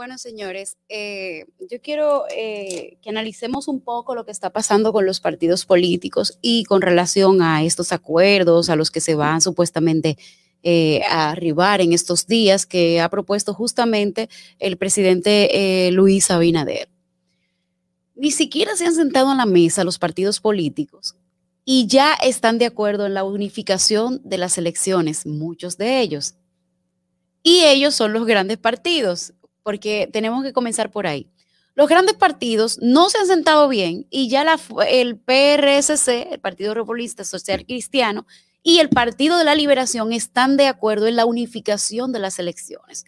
Bueno, señores, eh, yo quiero eh, que analicemos un poco lo que está pasando con los partidos políticos y con relación a estos acuerdos a los que se van supuestamente eh, a arribar en estos días que ha propuesto justamente el presidente Luis Abinader. Ni siquiera se han sentado en la mesa los partidos políticos y ya están de acuerdo en la unificación de las elecciones, muchos de ellos. Y ellos son los grandes partidos porque tenemos que comenzar por ahí. Los grandes partidos no se han sentado bien y ya la, el PRSC, el Partido Republicista Social Cristiano, y el Partido de la Liberación están de acuerdo en la unificación de las elecciones.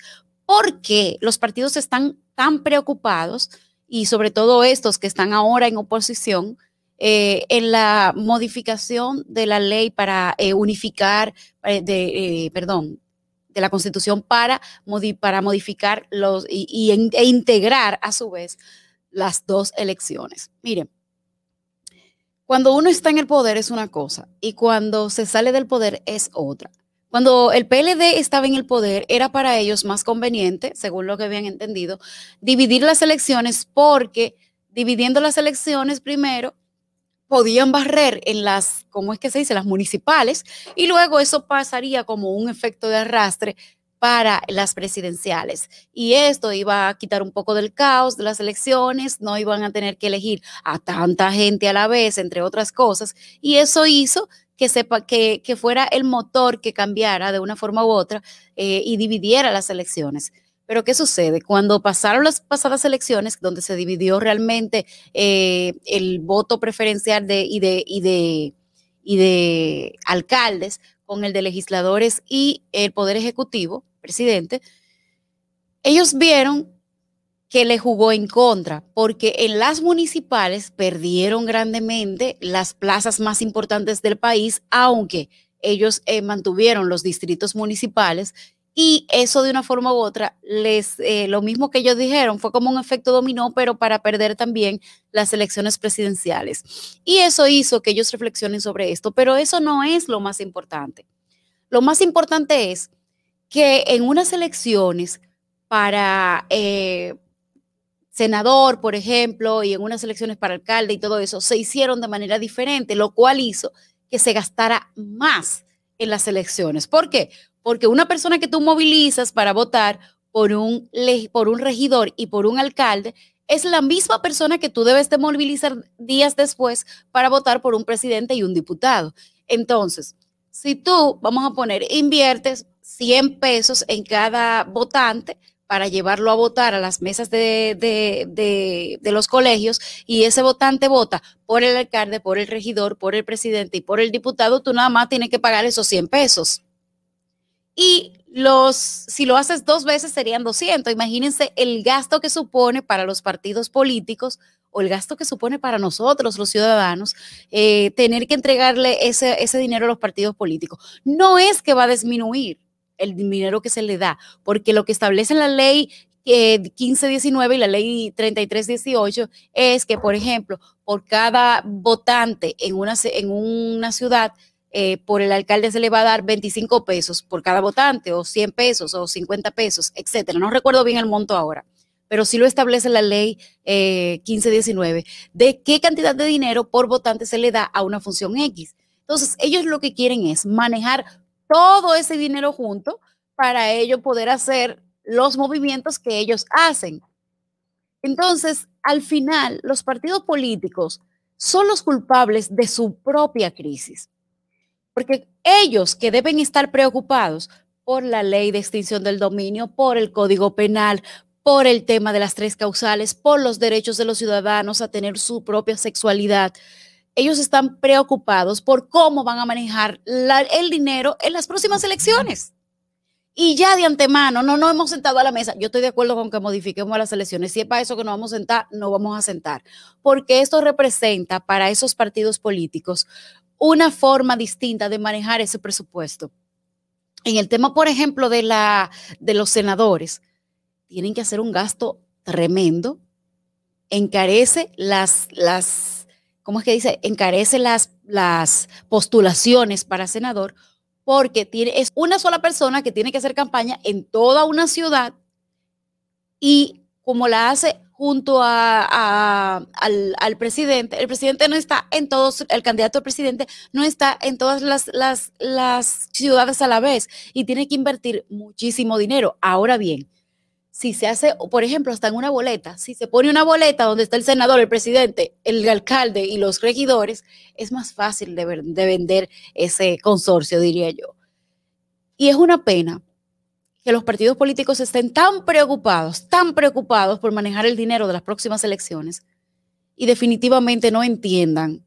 ¿Por qué los partidos están tan preocupados y sobre todo estos que están ahora en oposición eh, en la modificación de la ley para eh, unificar, eh, de, perdón, de la Constitución para, para modificar los y, e integrar a su vez las dos elecciones. Miren, cuando uno está en el poder es una cosa y cuando se sale del poder es otra. Cuando el PLD estaba en el poder, era para ellos más conveniente, según lo que habían entendido, dividir las elecciones porque dividiendo las elecciones primero podían barrer en las, ¿cómo es que se dice?, las municipales, y luego eso pasaría como un efecto de arrastre para las presidenciales. Y esto iba a quitar un poco del caos de las elecciones, no iban a tener que elegir a tanta gente a la vez, entre otras cosas, y eso hizo que, sepa, que, que fuera el motor que cambiara de una forma u otra eh, y dividiera las elecciones. Pero ¿qué sucede? Cuando pasaron las pasadas elecciones, donde se dividió realmente eh, el voto preferencial de, y, de, y, de, y de alcaldes con el de legisladores y el Poder Ejecutivo, presidente, ellos vieron que le jugó en contra, porque en las municipales perdieron grandemente las plazas más importantes del país, aunque ellos eh, mantuvieron los distritos municipales y eso de una forma u otra, les, eh, lo mismo que ellos dijeron, fue como un efecto dominó, pero para perder también las elecciones presidenciales. Y eso hizo que ellos reflexionen sobre esto, pero eso no es lo más importante. Lo más importante es que en unas elecciones para eh, senador, por ejemplo, y en unas elecciones para alcalde y todo eso, se hicieron de manera diferente, lo cual hizo que se gastara más en las elecciones. ¿Por qué? Porque una persona que tú movilizas para votar por un, por un regidor y por un alcalde es la misma persona que tú debes de movilizar días después para votar por un presidente y un diputado. Entonces, si tú, vamos a poner, inviertes 100 pesos en cada votante, para llevarlo a votar a las mesas de, de, de, los colegios y ese votante vota por el alcalde, por el regidor, por el presidente y por el diputado, tú nada más tienes que pagar esos 100 pesos. Y los, si lo haces dos veces serían 200. Imagínense el gasto que supone para los partidos políticos o el gasto que supone para nosotros, los ciudadanos, eh, tener que entregarle ese, ese dinero a los partidos políticos. No es que va a disminuir el dinero que se le da, porque lo que establece la ley 1519 y la ley 3318 es que, por ejemplo, por cada votante en una, en una ciudad eh, por el alcalde se le va a dar 25 pesos por cada votante, o 100 pesos, o 50 pesos, etcétera. No recuerdo bien el monto ahora, pero sí lo establece la ley 1519, eh, de qué cantidad de dinero por votante se le da a una función X. Entonces, ellos lo que quieren es manejar todo ese dinero junto para ellos poder hacer los movimientos que ellos hacen. Entonces, al final, los partidos políticos son los culpables de su propia crisis. Porque ellos que deben estar preocupados por la ley de extinción del dominio, por el código penal, por el tema de las tres causales, por los derechos de los ciudadanos a tener su propia sexualidad, ellos están preocupados por cómo van a manejar el dinero en las próximas elecciones. y ya de antemano no nos hemos sentado a la mesa. Yo estoy de acuerdo con que modifiquemos las elecciones. Si es para eso que nos vamos a sentar, no vamos a sentar. Porque esto representa para esos partidos políticos una forma distinta de manejar ese presupuesto. En el tema, por ejemplo, de, la, de los senadores, tienen que hacer un gasto tremendo. Encarece las, las ¿cómo es que dice? Encarece las, las postulaciones para senador porque tiene, es una sola persona que tiene que hacer campaña en toda una ciudad y como la hace junto a, al, presidente, el presidente no está en todos, el candidato al presidente no está en todas las, las, las ciudades a la vez y tiene que invertir muchísimo dinero. Ahora bien, si se hace, por ejemplo, hasta en una boleta, si se pone una boleta donde está el senador, el presidente, el alcalde y los regidores, es más fácil de, vender ese consorcio, diría yo. Y es una pena que los partidos políticos estén tan preocupados, tan preocupados por manejar el dinero de las próximas elecciones y definitivamente no entiendan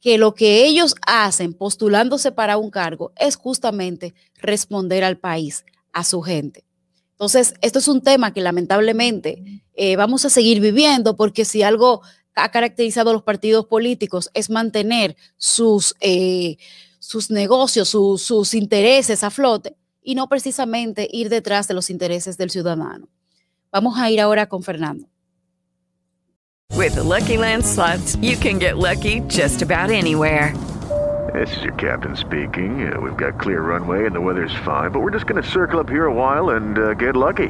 que lo que ellos hacen postulándose para un cargo es justamente responder al país, a su gente. Entonces, esto es un tema que lamentablemente eh, vamos a seguir viviendo porque si algo ha caracterizado a los partidos políticos es mantener sus, eh, sus negocios, sus intereses a flote y no precisamente ir detrás de los intereses del ciudadano. Vamos a ir ahora con Fernando. With the Lucky Land slots, you can get lucky just about anywhere. This is your captain speaking. Uh, we've got clear runway and the weather's fine, but we're just going to circle up here a while and uh, get lucky.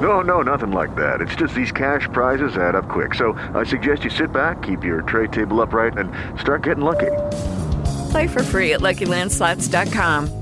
No, no, nothing like that. It's just these cash prizes add up quick. So I suggest you sit back, keep your tray table upright, and start getting lucky. Play for free at LuckyLandSlots.com.